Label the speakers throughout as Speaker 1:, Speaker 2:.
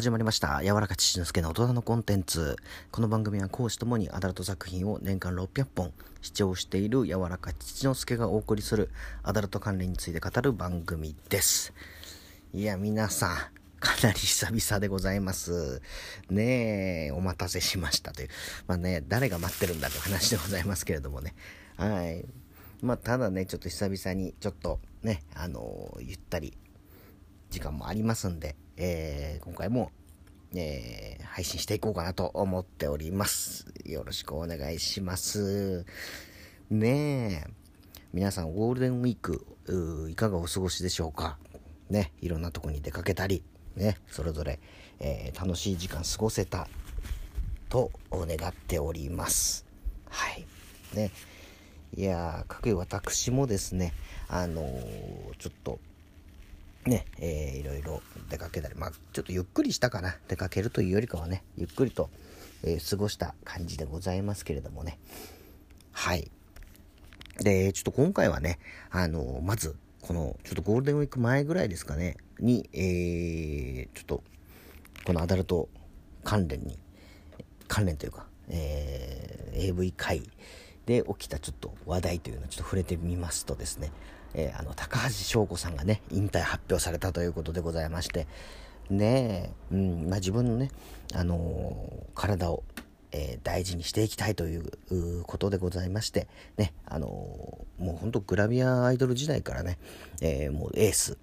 Speaker 1: 始まりました柔らか父之助の大人のコンテンツこの番組は講師ともにアダルト作品を年間600本視聴している柔らか父之助がお送りするアダルト関連について語る番組ですいや皆さんかなり久々でございます。ねえ、お待たせしましたという。まあね、誰が待ってるんだという話でございますけれどもね。はい。まあ、ただね、ちょっと久々に、ちょっとね、あのー、ゆったり、時間もありますんで、えー、今回も、えー、配信していこうかなと思っております。よろしくお願いします。ねえ、皆さんゴールデンウィーク、いかがお過ごしでしょうか？ね、いろんなとこに出かけたり、ね、それぞれ、えー、楽しい時間過ごせたと願っております。はい。ね。いやー、かくいう私もですね、あのー、ちょっと、ね、えー、いろいろ出かけたり、まあ、ちょっとゆっくりしたかな。出かけるというよりかはね、ゆっくりと、えー、過ごした感じでございますけれどもね。はい。で、ちょっと今回はね、あの、まず、この、ちょっとゴールデンウィーク前ぐらいですかね、に、えー、ちょっと、このアダルト関連に、関連というか、えー、AV 会で起きたちょっと話題というのをちょっと触れてみますとですね、えー、あの、高橋翔子さんがね、引退発表されたということでございまして、ねえ、うん、まあ、自分のね、あのー、体を、えー、大事にしていきたいということでございまして、ね、あのもうほんとグラビアアイドル時代からね、えもうエース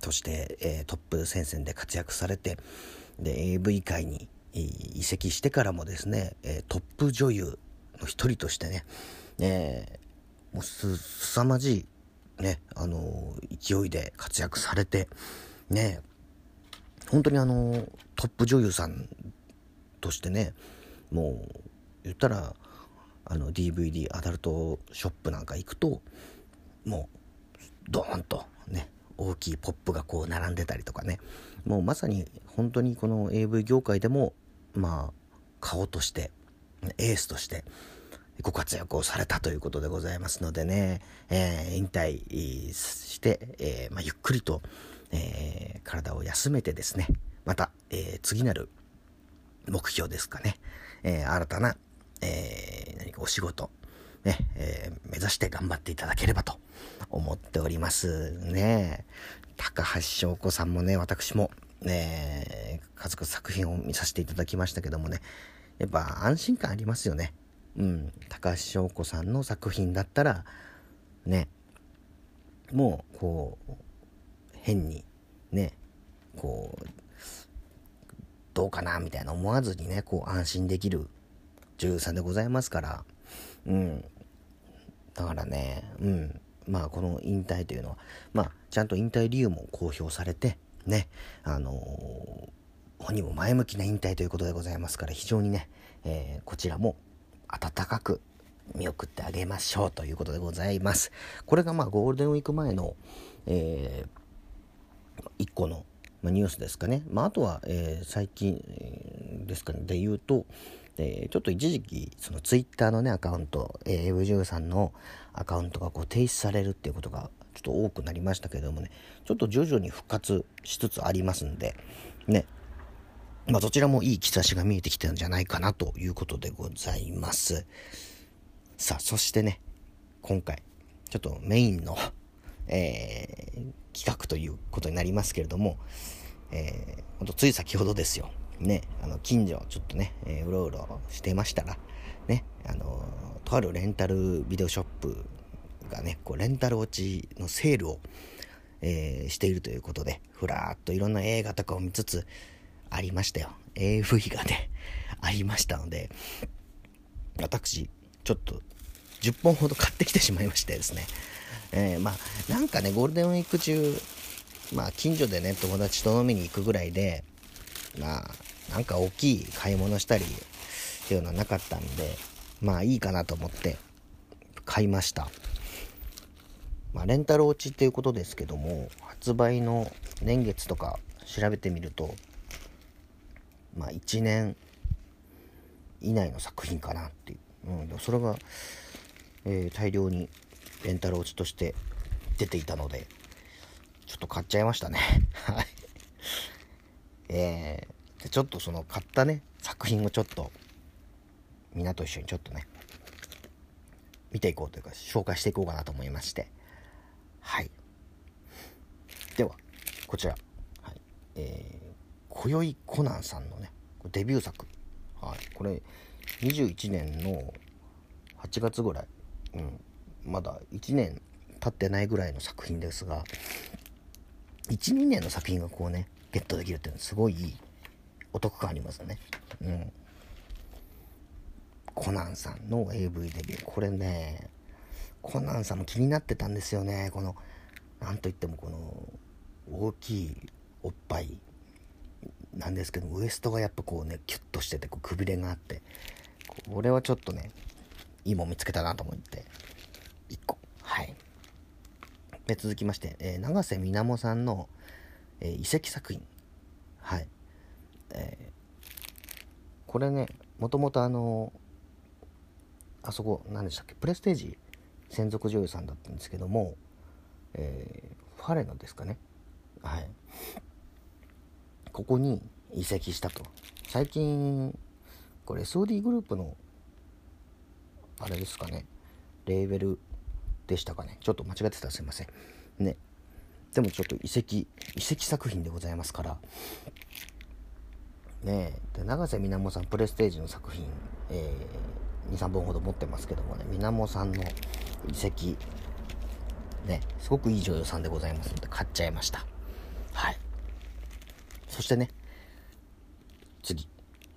Speaker 1: として、えトップ戦線で活躍されて、で、AV 界に移籍してからもですね、えトップ女優の一人としてね、えもうすさまじいね、あの勢いで活躍されて、ね、本当にあのトップ女優さんとしてね、もう、言ったら、あの DVD アダルトショップなんか行くと、もう、ドーンとね、大きいポップがこう並んでたりとかね、もうまさに本当にこの AV 業界でも、まあ、顔として、エースとして、ご活躍をされたということでございますのでね、えー、引退して、えー、まあ、ゆっくりと、えー、体を休めてですね、また、え次なる目標ですかね、え新たな、え何かお仕事、ね、え目指して頑張っていただければと思っておりますね。高橋翔子さんもね、私も、ね、数々作品を見させていただきましたけどもね、やっぱ安心感ありますよね。うん、高橋翔子さんの作品だったら、ね、もう、こう、変に、ね、こう、どうかな、みたいな思わずにね、こう、安心できる女優さんでございますから、うん。だからね、うん。まあ、この引退というのは、まあ、ちゃんと引退理由も公表されて、ね、あのー、本人も前向きな引退ということでございますから、非常にね、えー、こちらも温かく見送ってあげましょうということでございます。これがまあゴールデンウィーク前の、えー、一個の、ニュースですかね。まあ、あとは、えー、最近、ですかね、で言うと、え、ちょっと一時期、そのツイッターのね、アカウント、えー、AV さんのアカウントがこう停止されるっていうことがちょっと多くなりましたけれどもね、ちょっと徐々に復活しつつありますんで、ね、まあ、どちらもいい兆しが見えてきてるんじゃないかなということでございます。さあ、そしてね、今回、ちょっとメインの、えー、企画ということになりますけれども、えー、ほんとつい先ほどですよ。ね、あの、近所、ちょっとね、えー、うろうろしてましたら、ね、あのとあるレンタルビデオショップがね、こう、レンタル落ちのセールを、えー、しているということで、ふらーっといろんな映画とかを見つつ、ありましたよ。AV がね、ありましたので、私、ちょっと10本ほど買ってきてしまいましてですね。えー、まあ、なんかね、ゴールデンウィーク中、まあ、近所でね、友達と飲みに行くぐらいで、まあ、なんか大きい買い物したり、っていうのはなかったんで、まあいいかなと思って買いました。まあ、レンタル落ちっていうことですけども、発売の年月とか調べてみると、まあ、1年以内の作品かなっていう、うん、それが、えー、大量にレンタル落ちとして出ていたのでちょっと買っちゃいましたね。はい。えー、ちょっとその買ったね作品をちょっとみんなと一緒にちょっとね見ていこうというか紹介していこうかなと思いまして。はい。ではこちら、はい。えー、今宵コナンさんのねデビュー作、はい、これ21年の8月ぐらい、うん、まだ1年経ってないぐらいの作品ですが12年の作品がこうねゲットできるっていうのはすごいお得感ありますよね。うん。コナンさんの AV デビュー。これねコナンさんも気になってたんですよね。この何といってもこの大きいおっぱいなんですけどウエストがやっぱこうねキュッとしててこうくびれがあってこれはちょっとねいいもん見つけたなと思って1個。はい。で続きまして、えー、永瀬みなもさんの、えー、遺跡作品。はい、えー、これねもともとあのあそこ何でしたっけ？プレステージ専属女優さんだったんですけども、えー、ファレのですかね。はい。ここに移籍したと。最近これ SOD グループのあれですかね。レーベルでしたかね。ちょっと間違ってたらすいません。ね。でもちょっと遺跡遺跡作品でございますから。ね。で永瀬みなもさんプレステージの作品、えー、23本ほど持ってますけどもね。みなもさんの遺跡ね。すごくいい女優さんでございますので買っちゃいました。はい。そしてね次、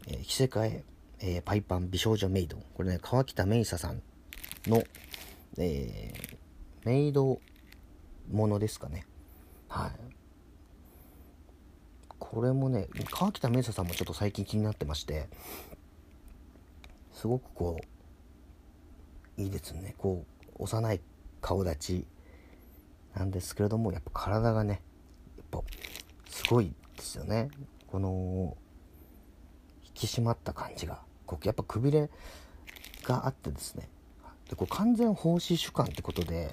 Speaker 1: えー、着せ替ええー、パイパン美少女メイド。これね川北芽衣さんの、えー、メイドものですかね。はい。これもね川北芽衣さんもちょっと最近気になってましてすごくこういいですね。こう幼い顔立ちなんですけれどもやっぱ体がねやっぱすごいですよね。この引き締まった感じが。こうやっぱくびれがあってですね。でこう完全奉仕主観ってことで、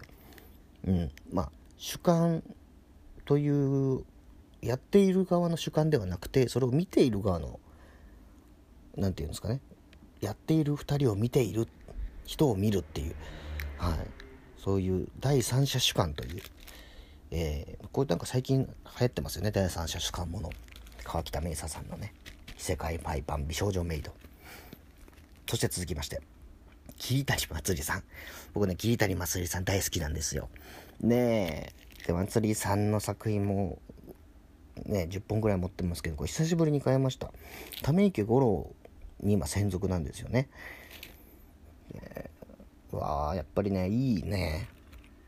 Speaker 1: うん、まあ主観というやっている側の主観ではなくてそれを見ている側の何て言うんですかね。やっている2人を見ている人を見るっていう、はい、そういう第三者主観という、えー、これなんか最近流行ってますよね第三者主観もの川北明沙さんのね「異世界パイパン美少女メイド」そして続きまして、桐谷まつりさん。僕ね、桐谷まつりさん大好きなんですよ。ねえ。で、まつりさんの作品も、ね、10本ぐらい持ってますけど、これ久しぶりに買いました。ため池五郎に今専属なんですよね。ねわあやっぱりね、いいね。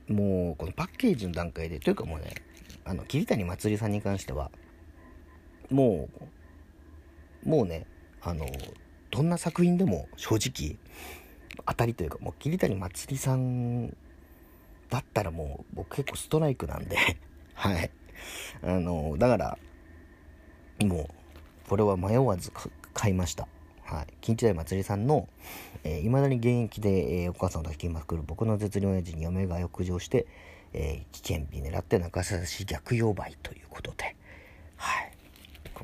Speaker 1: もう、このパッケージの段階で、というかもうね、あの、桐谷まつりさんに関しては、もう、もうね、あの、どんな作品でも正直当たりというかもう桐谷まつりさんだったらもう僕結構ストライクなんで はい。あのだからもうこれは迷わず買いました。はい、近畿大まつりさんのいま、えー、だに現役で、えー、お母さんを抱きまくる僕の絶妙な字に嫁が浴場して、えー、危険日狙って中差し逆用売ということで、はい、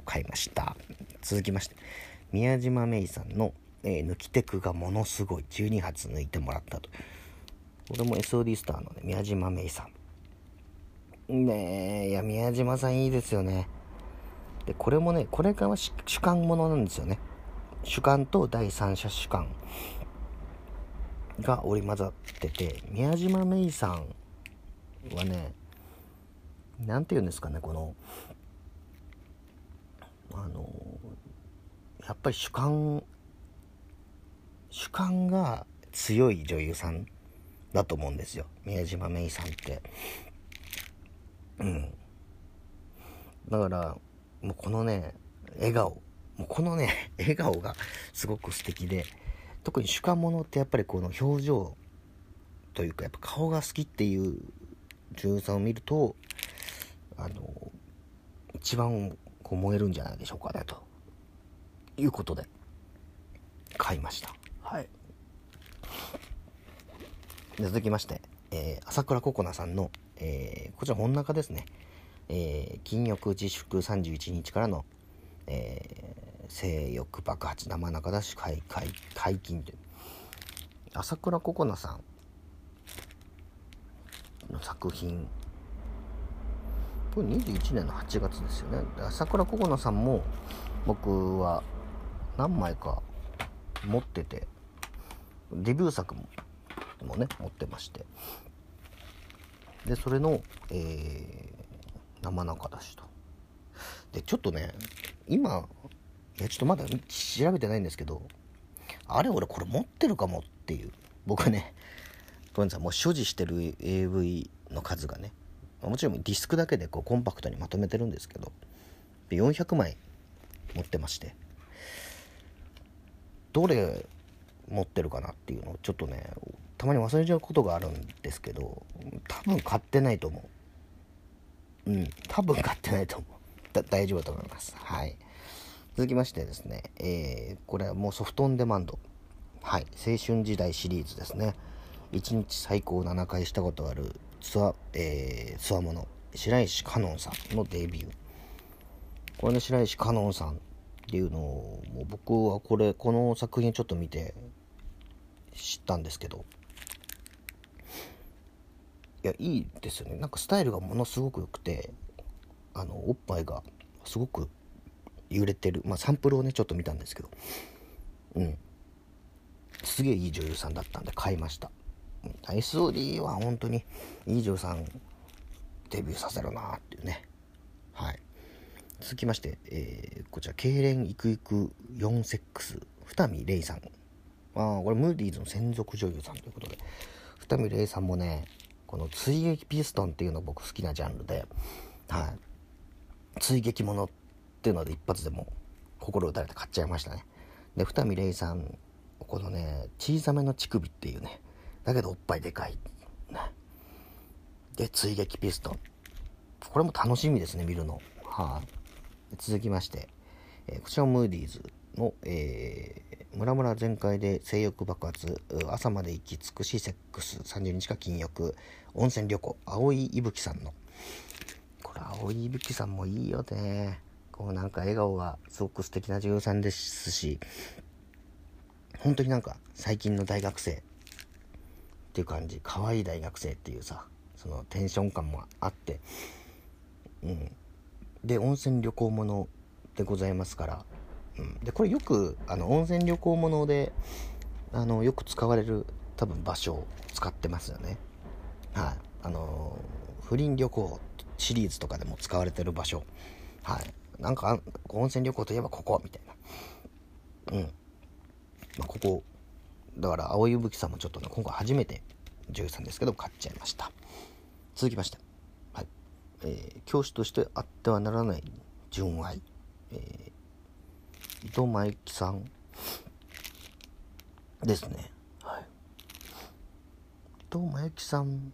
Speaker 1: 買いました。続きまして宮島芽衣さんの、えー、抜きテクがものすごい12発抜いてもらったと。これも SOD スターの、ね、宮島芽衣さん。ねえいや宮島さんいいですよね。でこれもねこれから主観ものなんですよね。主観と第三者主観が織り交ざってて宮島芽衣さんはね何て言うんですかねこのあのやっぱり主観主観が強い女優さんだと思うんですよ。宮島芽衣さんって。うん。だからもうこのね笑顔。もうこのね 笑顔がすごく素敵で特に主観ものってやっぱりこの表情というかやっぱ顔が好きっていう女優さんを見るとあの一番こう燃えるんじゃないでしょうかねということで買いました。はい。続きまして、えー、朝倉ココナさんの、えー、こちら本中ですね、えー、禁欲自粛31日からの、えー、性欲爆発生中だし解解解禁という朝倉ココナさんの作品これ21年の8月ですよね朝倉ココナさんも僕は何枚か持っててデビュー作ももね持ってまして。でそれの、えー、生中出しと。でちょっとね今いやちょっとまだ調べてないんですけどあれ俺これ持ってるかもっていう。僕ねごめんなさい。もう所持してる AV の数がねもちろんディスクだけでこうコンパクトにまとめてるんですけど400枚持ってまして。どれ持ってるかなっていうのをちょっとねたまに忘れちゃうことがあるんですけど多分買ってないと思う。うん多分買ってないと思う。大丈夫だと思います。はい。続きましてですね、えー、これはもうソフトオンデマンド。はい。青春時代シリーズですね。1日最高7回したことあるツア,、えー、ツアもの白石香音さんのデビュー。これね白石香音さんっていうのをもう僕はこれこの作品ちょっと見て知ったんですけど。いやいいですよね。なんかスタイルがものすごく良くてあのおっぱいがすごく揺れてる。まあサンプルをねちょっと見たんですけど。うん。すげえいい女優さんだったんで買いました。SOD は本当にいい女優さんデビューさせるなっていうね。はい。続きまして、えー、こちら、痙攣いくいく4セックス、二見玲さん。ああ、これ、ムーディーズの専属女優さんということで、二見玲さんもね、この追撃ピストンっていうの僕好きなジャンルで、はい。追撃ものっていうので一発でも心打たれて買っちゃいましたね。で、二見玲さん、このね、小さめの乳首っていうね、だけどおっぱいでかい。ね。で、追撃ピストン。これも楽しみですね、見るの。はい、続きまして、えー、こちらムーディーズの、えー、ムラムラ全開で性欲爆発、朝まで行き尽くしセックス、30日か禁欲、温泉旅行、青井いぶきさんの。これ、青井いぶきさんもいいよね。こうなんか笑顔がすごく素敵な女優さんですし、本当になんか最近の大学生っていう感じ、可愛い大学生っていうさ、そのテンション感もあって、うん、で温泉旅行ものでございますから、うん、でこれよくあの温泉旅行ものであのよく使われる多分場所を使ってますよね。はい。あの不倫旅行シリーズとかでも使われてる場所。はい。なんか温泉旅行といえばここみたいな。うん。まあ、ここだから青いぶきさんもちょっとね今回初めて女優さんですけど買っちゃいました。続きまして。はい。えー、教師としてあってはならない純愛、えー、伊藤真由紀さんですね、はい、伊藤真由紀さん。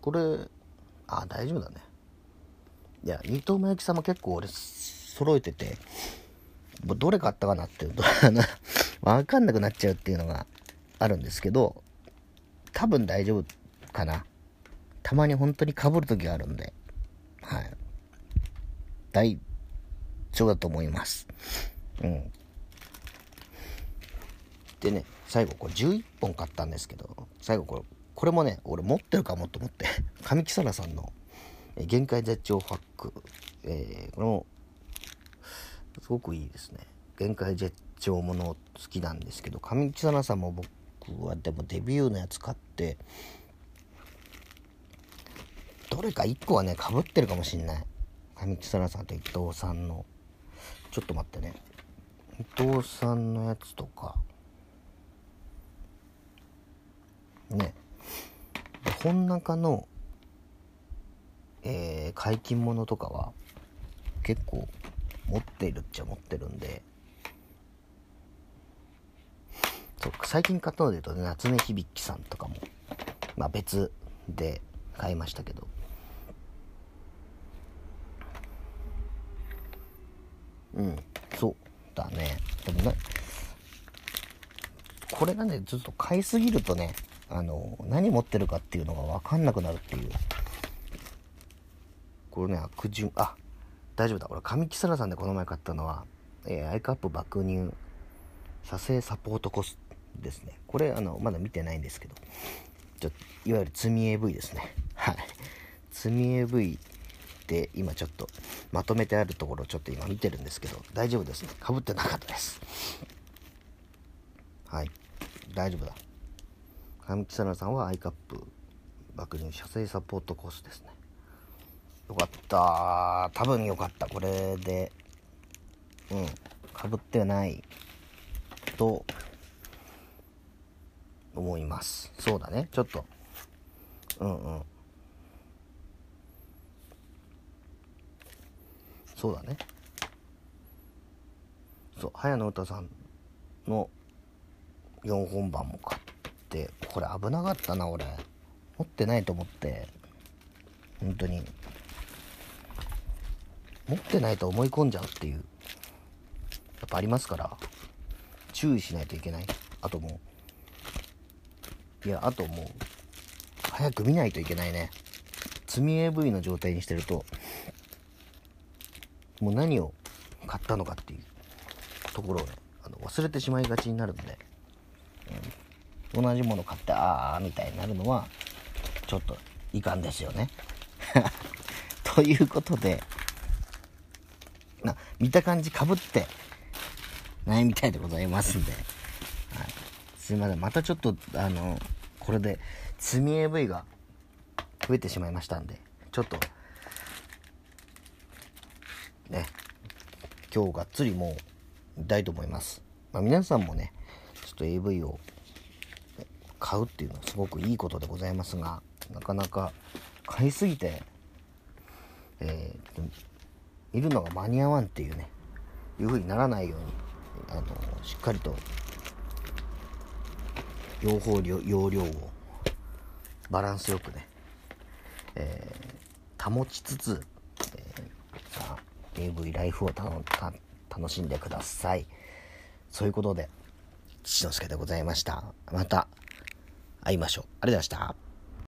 Speaker 1: これあ大丈夫だね。いや伊藤真由紀さんも結構俺揃えててどれ買ったかなって分 かんなくなっちゃうっていうのがあるんですけど多分大丈夫かなたまに本当に被る時があるんで、はい。大丈夫だと思います。うん。でね、最後これ11本買ったんですけど、最後これ、これもね、俺持ってるかもと思って、神木沙羅さんの、限界絶頂ファック、えー、これも、すごくいいですね。限界絶頂もの好きなんですけど、神木沙羅さんも僕はでもデビューのやつ買って、どれか1個はね、かぶってるかもしんない。上木沙さんと伊藤さんの。ちょっと待ってね。伊藤さんのやつとか。ね。本中の、えー、解禁物とかは、結構持ってるっちゃ持ってるんで、そう最近買ったので言うと、ね、夏目響さんとかも、まあ別で買いましたけど、うんそうだね。でもねこれがねずっと買いすぎるとねあの何持ってるかっていうのが分かんなくなるっていう。これね悪順あ大丈夫だ。俺上木更さんでこの前買ったのは、えー、アイカップ爆乳射精サポートコスですね。これあのまだ見てないんですけどちょいわゆる積み AV ですね。はい。積み AV で今ちょっとまとめてあるところをちょっと今見てるんですけど大丈夫ですね。かぶってなかったです。はい。大丈夫だ。上木更さんはアイカップ爆乳射精サポートコースですね。よかった。多分よかった。これでうん。かぶってないと思います。そうだね。ちょっと。うんうん。そうだね。そう。早野詩さんの4本版も買ってこれ危なかったな俺。持ってないと思って。本当に。持ってないと思い込んじゃうっていうやっぱありますから注意しないといけない。あともういやあともう早く見ないといけないね。積み AV の状態にしてるともう何を買ったのかっていうところをねあの忘れてしまいがちになるんで、うん、同じもの買ってああみたいになるのはちょっといかんですよね。ということで見た感じかぶってないみたいでございますんで、はい、すいません。またちょっとあのこれで積み AV が増えてしまいましたんでちょっとね今日がっつりもう見たいと思います、まあ、皆さんもねちょっと AV を買うっていうのはすごくいいことでございますがなかなか買いすぎて、えー、いるのが間に合わんっていうねいう風にならないようにあのしっかりと用法容量をバランスよくね、えー、保ちつつ、えー、さあ AV ライフを楽しんでください。そういうことで父之助でございました。また会いましょう。ありがとうございました。